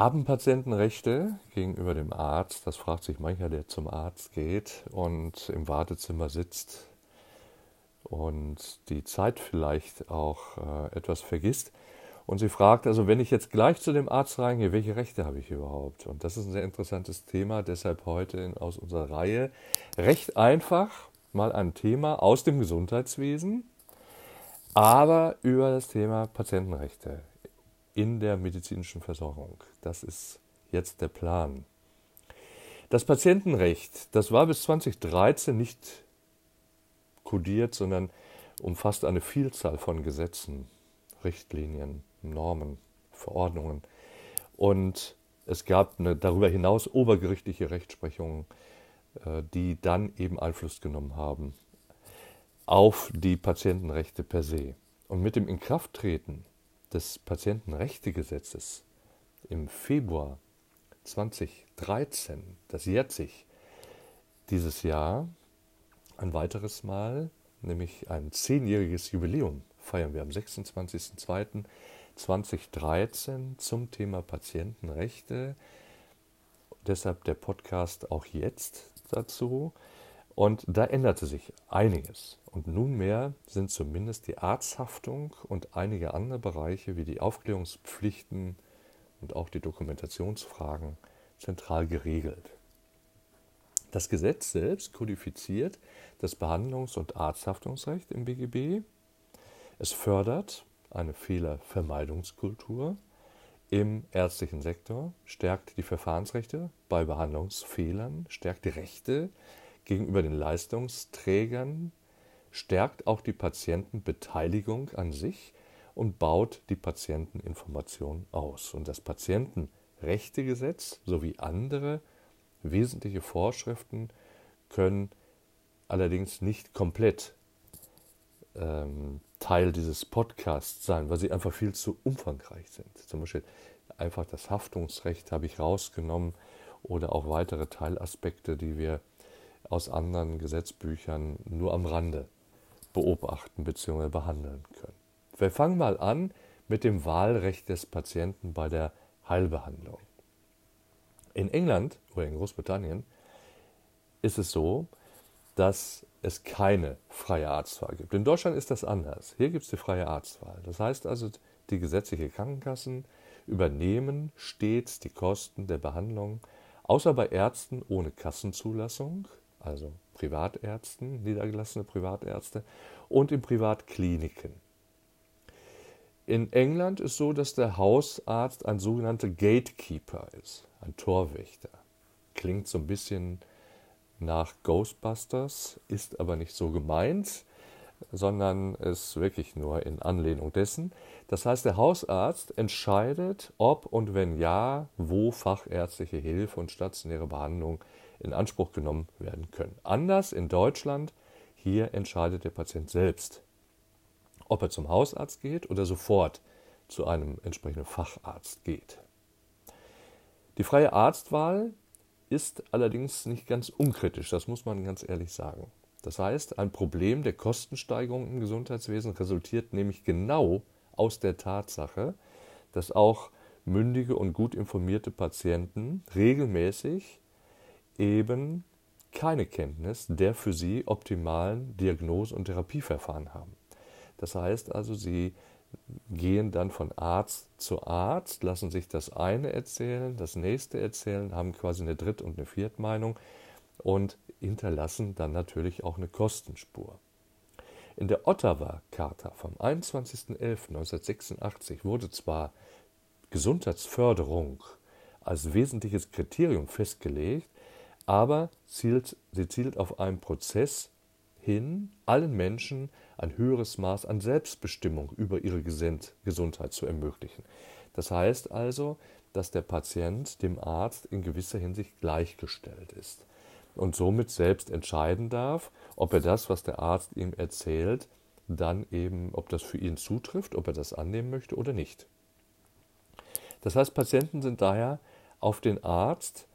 Haben Patienten Rechte gegenüber dem Arzt? Das fragt sich mancher, der zum Arzt geht und im Wartezimmer sitzt und die Zeit vielleicht auch äh, etwas vergisst. Und sie fragt also, wenn ich jetzt gleich zu dem Arzt reingehe, welche Rechte habe ich überhaupt? Und das ist ein sehr interessantes Thema, deshalb heute aus unserer Reihe recht einfach mal ein Thema aus dem Gesundheitswesen, aber über das Thema Patientenrechte in der medizinischen Versorgung. Das ist jetzt der Plan. Das Patientenrecht, das war bis 2013 nicht kodiert, sondern umfasst eine Vielzahl von Gesetzen, Richtlinien, Normen, Verordnungen. Und es gab eine darüber hinaus obergerichtliche Rechtsprechungen, äh, die dann eben Einfluss genommen haben auf die Patientenrechte per se. Und mit dem Inkrafttreten des Patientenrechtegesetzes im Februar 2013, das jährt sich dieses Jahr ein weiteres Mal, nämlich ein zehnjähriges Jubiläum feiern wir am 26.02.2013 zum Thema Patientenrechte. Deshalb der Podcast auch jetzt dazu. Und da änderte sich einiges. Und nunmehr sind zumindest die Arzthaftung und einige andere Bereiche wie die Aufklärungspflichten und auch die Dokumentationsfragen zentral geregelt. Das Gesetz selbst kodifiziert das Behandlungs- und Arzthaftungsrecht im BGB. Es fördert eine Fehlervermeidungskultur im ärztlichen Sektor, stärkt die Verfahrensrechte bei Behandlungsfehlern, stärkt die Rechte gegenüber den Leistungsträgern, stärkt auch die Patientenbeteiligung an sich und baut die Patienteninformation aus. Und das Patientenrechtegesetz sowie andere wesentliche Vorschriften können allerdings nicht komplett ähm, Teil dieses Podcasts sein, weil sie einfach viel zu umfangreich sind. Zum Beispiel einfach das Haftungsrecht habe ich rausgenommen oder auch weitere Teilaspekte, die wir aus anderen Gesetzbüchern nur am Rande beobachten bzw. behandeln können. Wir fangen mal an mit dem Wahlrecht des Patienten bei der Heilbehandlung. In England oder in Großbritannien ist es so, dass es keine freie Arztwahl gibt. In Deutschland ist das anders. Hier gibt es die freie Arztwahl. Das heißt also, die gesetzliche Krankenkassen übernehmen stets die Kosten der Behandlung, außer bei Ärzten ohne Kassenzulassung, also Privatärzten, niedergelassene Privatärzte und in Privatkliniken. In England ist so, dass der Hausarzt ein sogenannter Gatekeeper ist, ein Torwächter. Klingt so ein bisschen nach Ghostbusters, ist aber nicht so gemeint, sondern ist wirklich nur in Anlehnung dessen. Das heißt, der Hausarzt entscheidet, ob und wenn ja, wo fachärztliche Hilfe und stationäre Behandlung in Anspruch genommen werden können. Anders in Deutschland, hier entscheidet der Patient selbst, ob er zum Hausarzt geht oder sofort zu einem entsprechenden Facharzt geht. Die freie Arztwahl ist allerdings nicht ganz unkritisch, das muss man ganz ehrlich sagen. Das heißt, ein Problem der Kostensteigerung im Gesundheitswesen resultiert nämlich genau aus der Tatsache, dass auch mündige und gut informierte Patienten regelmäßig eben keine Kenntnis der für sie optimalen Diagnose- und Therapieverfahren haben. Das heißt also, sie gehen dann von Arzt zu Arzt, lassen sich das eine erzählen, das nächste erzählen, haben quasi eine Dritt- und eine Viertmeinung und hinterlassen dann natürlich auch eine Kostenspur. In der Ottawa-Charta vom 21.11.1986 wurde zwar Gesundheitsförderung als wesentliches Kriterium festgelegt, aber zielt, sie zielt auf einen Prozess hin, allen Menschen ein höheres Maß an Selbstbestimmung über ihre Gesundheit zu ermöglichen. Das heißt also, dass der Patient dem Arzt in gewisser Hinsicht gleichgestellt ist und somit selbst entscheiden darf, ob er das, was der Arzt ihm erzählt, dann eben, ob das für ihn zutrifft, ob er das annehmen möchte oder nicht. Das heißt, Patienten sind daher auf den Arzt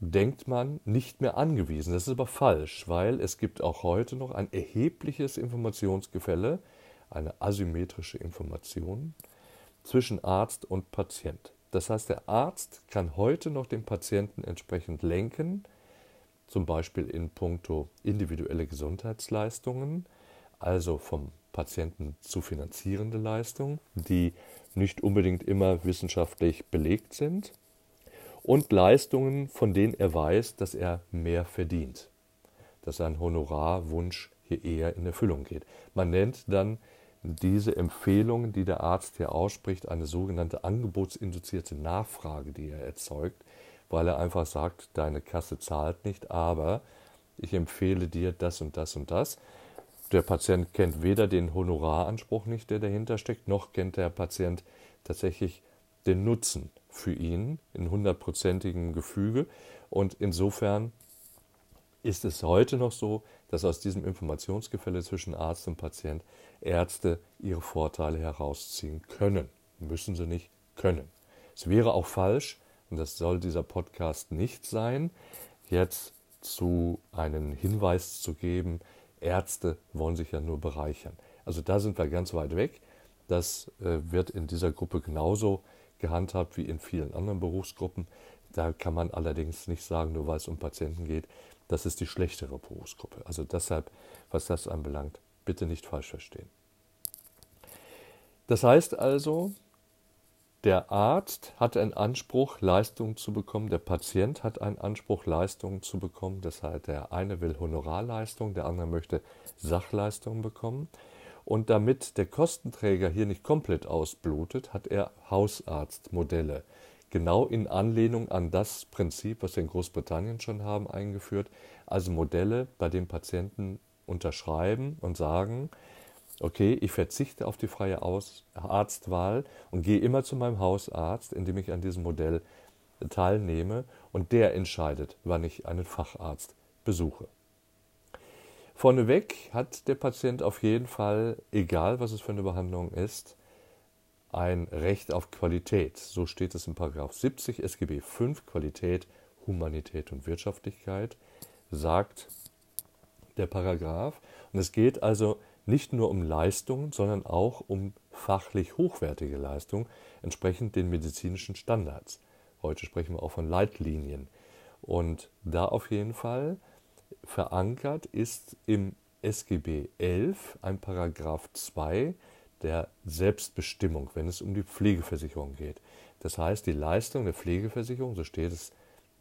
denkt man, nicht mehr angewiesen. Das ist aber falsch, weil es gibt auch heute noch ein erhebliches Informationsgefälle, eine asymmetrische Information zwischen Arzt und Patient. Das heißt, der Arzt kann heute noch den Patienten entsprechend lenken, zum Beispiel in puncto individuelle Gesundheitsleistungen, also vom Patienten zu finanzierende Leistungen, die nicht unbedingt immer wissenschaftlich belegt sind, und Leistungen, von denen er weiß, dass er mehr verdient, dass sein Honorarwunsch hier eher in Erfüllung geht. Man nennt dann diese Empfehlungen, die der Arzt hier ausspricht, eine sogenannte angebotsinduzierte Nachfrage, die er erzeugt, weil er einfach sagt, deine Kasse zahlt nicht, aber ich empfehle dir das und das und das. Der Patient kennt weder den Honoraranspruch nicht, der dahinter steckt, noch kennt der Patient tatsächlich den Nutzen für ihn in hundertprozentigem Gefüge. Und insofern ist es heute noch so, dass aus diesem Informationsgefälle zwischen Arzt und Patient Ärzte ihre Vorteile herausziehen können. Müssen sie nicht können. Es wäre auch falsch, und das soll dieser Podcast nicht sein, jetzt zu einen Hinweis zu geben, Ärzte wollen sich ja nur bereichern. Also da sind wir ganz weit weg. Das äh, wird in dieser Gruppe genauso gehandhabt wie in vielen anderen Berufsgruppen. Da kann man allerdings nicht sagen, nur weil es um Patienten geht, das ist die schlechtere Berufsgruppe. Also deshalb, was das anbelangt, bitte nicht falsch verstehen. Das heißt also, der Arzt hat einen Anspruch, Leistungen zu bekommen, der Patient hat einen Anspruch, Leistungen zu bekommen. Das heißt, der eine will Honorarleistung, der andere möchte Sachleistungen bekommen. Und damit der Kostenträger hier nicht komplett ausblutet, hat er Hausarztmodelle. Genau in Anlehnung an das Prinzip, was wir in Großbritannien schon haben, eingeführt. Also Modelle, bei denen Patienten unterschreiben und sagen, okay, ich verzichte auf die freie Aus Arztwahl und gehe immer zu meinem Hausarzt, indem ich an diesem Modell teilnehme und der entscheidet, wann ich einen Facharzt besuche. Vorneweg hat der Patient auf jeden Fall, egal was es für eine Behandlung ist, ein Recht auf Qualität. So steht es in 70 SGB 5 Qualität, Humanität und Wirtschaftlichkeit, sagt der Paragraph. Und es geht also nicht nur um Leistungen, sondern auch um fachlich hochwertige Leistungen, entsprechend den medizinischen Standards. Heute sprechen wir auch von Leitlinien. Und da auf jeden Fall verankert ist im SGB 11 ein Paragraph 2 der Selbstbestimmung, wenn es um die Pflegeversicherung geht. Das heißt, die Leistung der Pflegeversicherung, so steht es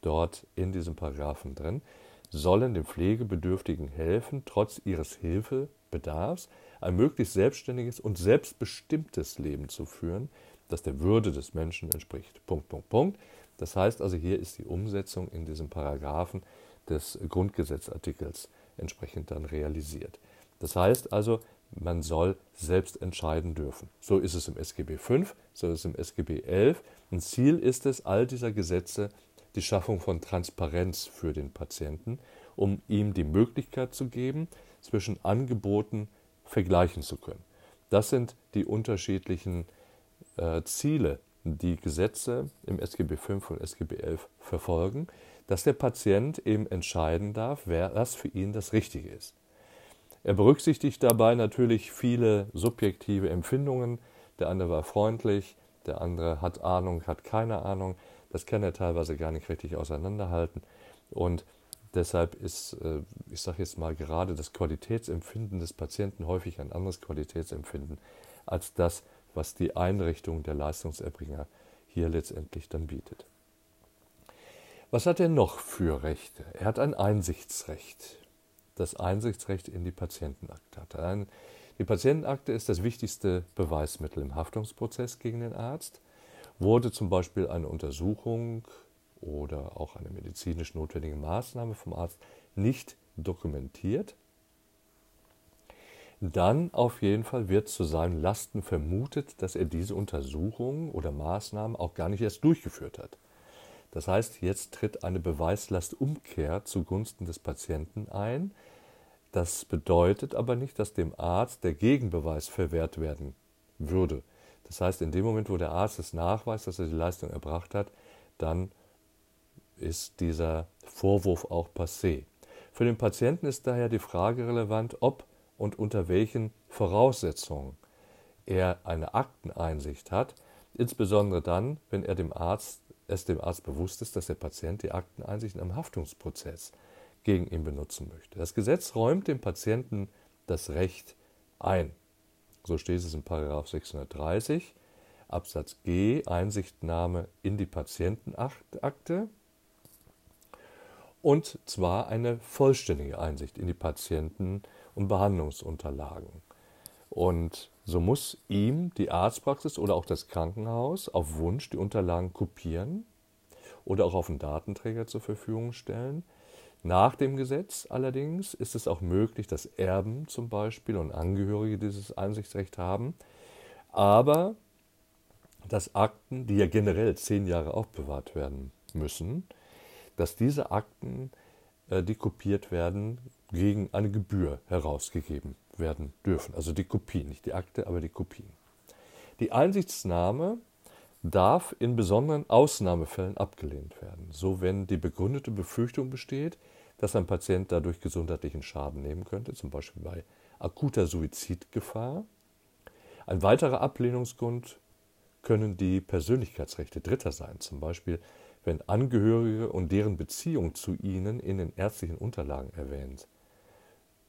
dort in diesem Paragraphen drin, sollen den Pflegebedürftigen helfen, trotz ihres Hilfebedarfs ein möglichst selbstständiges und selbstbestimmtes Leben zu führen, das der Würde des Menschen entspricht. Punkt, Punkt, Punkt. Das heißt also, hier ist die Umsetzung in diesem Paragraphen des Grundgesetzartikels entsprechend dann realisiert. Das heißt also, man soll selbst entscheiden dürfen. So ist es im SGB V, so ist es im SGB XI. Ein Ziel ist es, all dieser Gesetze die Schaffung von Transparenz für den Patienten, um ihm die Möglichkeit zu geben, zwischen Angeboten vergleichen zu können. Das sind die unterschiedlichen äh, Ziele, die Gesetze im SGB V und SGB XI verfolgen, dass der Patient eben entscheiden darf, wer das für ihn das Richtige ist. Er berücksichtigt dabei natürlich viele subjektive Empfindungen. Der eine war freundlich, der andere hat Ahnung, hat keine Ahnung. Das kann er teilweise gar nicht richtig auseinanderhalten. Und deshalb ist, äh, ich sage jetzt mal, gerade das Qualitätsempfinden des Patienten häufig ein anderes Qualitätsempfinden als das, was die Einrichtung der Leistungserbringer hier letztendlich dann bietet. Was hat er noch für Rechte? Er hat ein Einsichtsrecht. Das Einsichtsrecht in die Patientenakte. Die Patientenakte ist das wichtigste Beweismittel im Haftungsprozess gegen den Arzt wurde zum Beispiel eine Untersuchung oder auch eine medizinisch notwendige Maßnahme vom Arzt nicht dokumentiert, dann auf jeden Fall wird zu seinen Lasten vermutet, dass er diese Untersuchung oder Maßnahmen auch gar nicht erst durchgeführt hat. Das heißt, jetzt tritt eine Beweislastumkehr zugunsten des Patienten ein. Das bedeutet aber nicht, dass dem Arzt der Gegenbeweis verwehrt werden würde. Das heißt, in dem Moment, wo der Arzt es nachweist, dass er die Leistung erbracht hat, dann ist dieser Vorwurf auch passé. Für den Patienten ist daher die Frage relevant, ob und unter welchen Voraussetzungen er eine Akteneinsicht hat, insbesondere dann, wenn er dem Arzt, es dem Arzt bewusst ist, dass der Patient die Akteneinsicht in einem Haftungsprozess gegen ihn benutzen möchte. Das Gesetz räumt dem Patienten das Recht ein. So steht es in 630 Absatz G Einsichtnahme in die Patientenakte und zwar eine vollständige Einsicht in die Patienten- und Behandlungsunterlagen. Und so muss ihm die Arztpraxis oder auch das Krankenhaus auf Wunsch die Unterlagen kopieren oder auch auf einen Datenträger zur Verfügung stellen. Nach dem Gesetz allerdings ist es auch möglich, dass Erben zum Beispiel und Angehörige dieses Einsichtsrecht haben, aber dass Akten, die ja generell zehn Jahre aufbewahrt werden müssen, dass diese Akten, die kopiert werden, gegen eine Gebühr herausgegeben werden dürfen. Also die Kopien, nicht die Akte, aber die Kopien. Die Einsichtsnahme darf in besonderen Ausnahmefällen abgelehnt werden, so wenn die begründete Befürchtung besteht, dass ein Patient dadurch gesundheitlichen Schaden nehmen könnte, zum Beispiel bei akuter Suizidgefahr. Ein weiterer Ablehnungsgrund können die Persönlichkeitsrechte Dritter sein, zum Beispiel wenn Angehörige und deren Beziehung zu ihnen in den ärztlichen Unterlagen erwähnt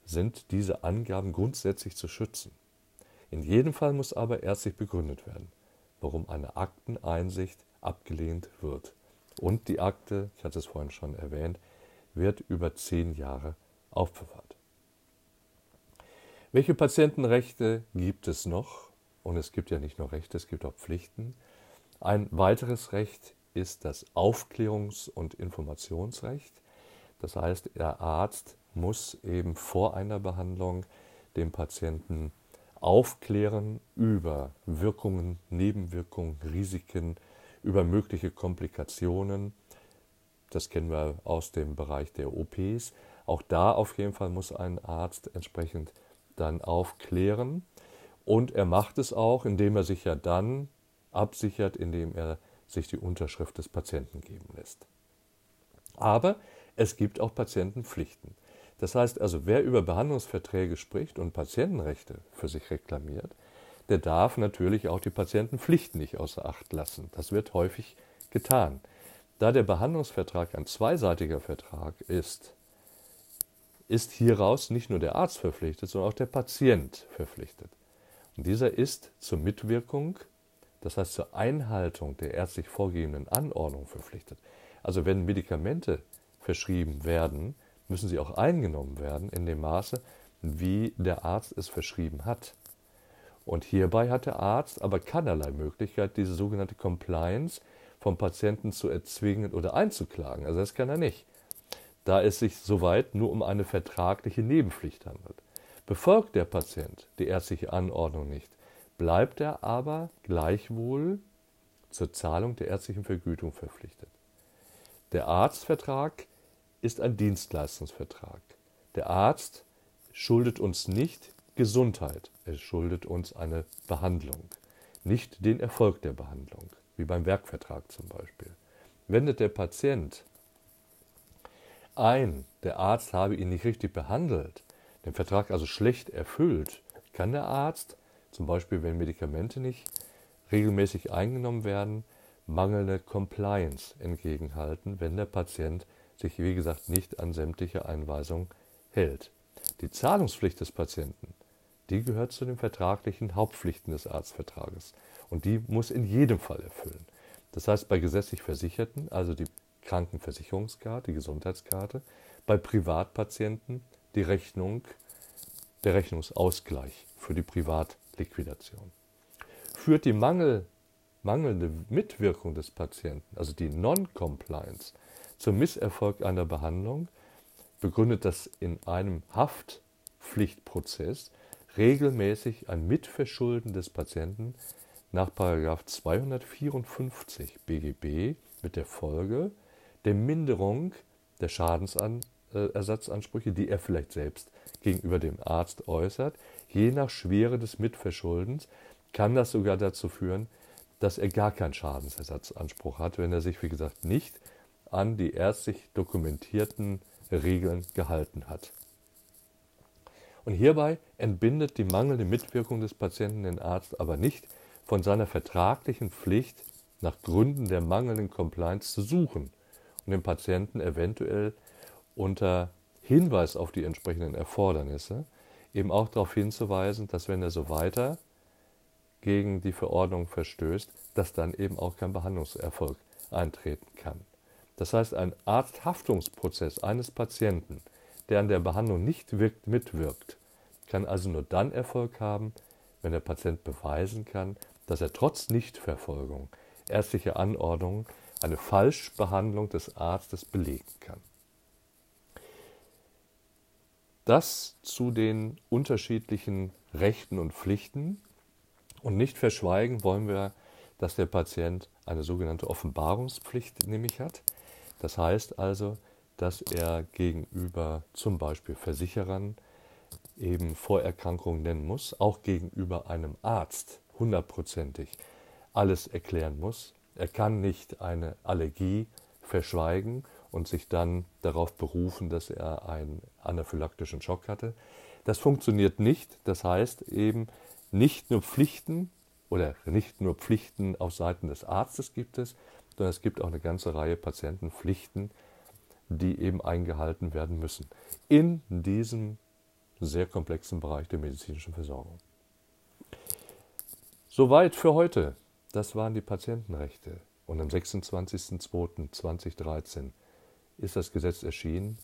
sind diese Angaben grundsätzlich zu schützen. In jedem Fall muss aber ärztlich begründet werden, warum eine Akteneinsicht abgelehnt wird. Und die Akte, ich hatte es vorhin schon erwähnt, wird über zehn Jahre aufbewahrt. Welche Patientenrechte gibt es noch? Und es gibt ja nicht nur Rechte, es gibt auch Pflichten. Ein weiteres Recht ist das Aufklärungs- und Informationsrecht. Das heißt, der Arzt muss eben vor einer Behandlung den Patienten aufklären über Wirkungen, Nebenwirkungen, Risiken, über mögliche Komplikationen, das kennen wir aus dem Bereich der OPs. Auch da auf jeden Fall muss ein Arzt entsprechend dann aufklären. Und er macht es auch, indem er sich ja dann absichert, indem er sich die Unterschrift des Patienten geben lässt. Aber es gibt auch Patientenpflichten. Das heißt also, wer über Behandlungsverträge spricht und Patientenrechte für sich reklamiert, der darf natürlich auch die Patientenpflichten nicht außer Acht lassen. Das wird häufig getan. Da der Behandlungsvertrag ein zweiseitiger Vertrag ist, ist hieraus nicht nur der Arzt verpflichtet, sondern auch der Patient verpflichtet. Und dieser ist zur Mitwirkung, das heißt zur Einhaltung der ärztlich vorgegebenen Anordnung verpflichtet. Also wenn Medikamente verschrieben werden, müssen sie auch eingenommen werden in dem Maße, wie der Arzt es verschrieben hat. Und hierbei hat der Arzt aber keinerlei Möglichkeit, diese sogenannte Compliance vom Patienten zu erzwingen oder einzuklagen. Also das kann er nicht, da es sich soweit nur um eine vertragliche Nebenpflicht handelt. Befolgt der Patient die ärztliche Anordnung nicht, bleibt er aber gleichwohl zur Zahlung der ärztlichen Vergütung verpflichtet. Der Arztvertrag ist ein Dienstleistungsvertrag. Der Arzt schuldet uns nicht Gesundheit, er schuldet uns eine Behandlung, nicht den Erfolg der Behandlung wie beim Werkvertrag zum Beispiel. Wendet der Patient ein, der Arzt habe ihn nicht richtig behandelt, den Vertrag also schlecht erfüllt, kann der Arzt, zum Beispiel wenn Medikamente nicht regelmäßig eingenommen werden, mangelnde Compliance entgegenhalten, wenn der Patient sich, wie gesagt, nicht an sämtliche Einweisungen hält. Die Zahlungspflicht des Patienten, die gehört zu den vertraglichen Hauptpflichten des Arztvertrages. Und die muss in jedem Fall erfüllen. Das heißt, bei gesetzlich Versicherten, also die Krankenversicherungskarte, die Gesundheitskarte, bei Privatpatienten die Rechnung, der Rechnungsausgleich für die Privatliquidation. Führt die Mangel, mangelnde Mitwirkung des Patienten, also die Non-Compliance, zum Misserfolg einer Behandlung, begründet das in einem Haftpflichtprozess regelmäßig ein Mitverschulden des Patienten nach 254 BGB mit der Folge der Minderung der Schadensersatzansprüche, die er vielleicht selbst gegenüber dem Arzt äußert. Je nach Schwere des Mitverschuldens kann das sogar dazu führen, dass er gar keinen Schadensersatzanspruch hat, wenn er sich, wie gesagt, nicht an die ärztlich dokumentierten Regeln gehalten hat. Und hierbei entbindet die mangelnde Mitwirkung des Patienten den Arzt aber nicht von seiner vertraglichen Pflicht nach Gründen der mangelnden Compliance zu suchen und den Patienten eventuell unter Hinweis auf die entsprechenden Erfordernisse eben auch darauf hinzuweisen, dass wenn er so weiter gegen die Verordnung verstößt, dass dann eben auch kein Behandlungserfolg eintreten kann. Das heißt, ein Arzthaftungsprozess eines Patienten, der an der Behandlung nicht wirkt, mitwirkt, kann also nur dann Erfolg haben, wenn der Patient beweisen kann, dass er trotz Nichtverfolgung ärztlicher Anordnungen eine Falschbehandlung des Arztes belegen kann. Das zu den unterschiedlichen Rechten und Pflichten. Und nicht verschweigen wollen wir, dass der Patient eine sogenannte Offenbarungspflicht nämlich hat. Das heißt also, dass er gegenüber zum Beispiel Versicherern eben Vorerkrankungen nennen muss, auch gegenüber einem Arzt hundertprozentig alles erklären muss. Er kann nicht eine Allergie verschweigen und sich dann darauf berufen, dass er einen anaphylaktischen Schock hatte. Das funktioniert nicht. Das heißt eben nicht nur Pflichten oder nicht nur Pflichten auf Seiten des Arztes gibt es, sondern es gibt auch eine ganze Reihe Patientenpflichten, die eben eingehalten werden müssen. In diesem sehr komplexen Bereich der medizinischen Versorgung. Soweit für heute. Das waren die Patientenrechte. Und am 26.02.2013 ist das Gesetz erschienen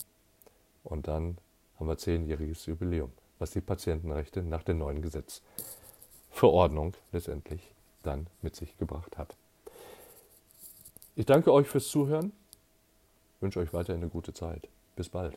und dann haben wir zehnjähriges Jubiläum, was die Patientenrechte nach der neuen Gesetzverordnung letztendlich dann mit sich gebracht hat. Ich danke euch fürs Zuhören, wünsche euch weiterhin eine gute Zeit. Bis bald.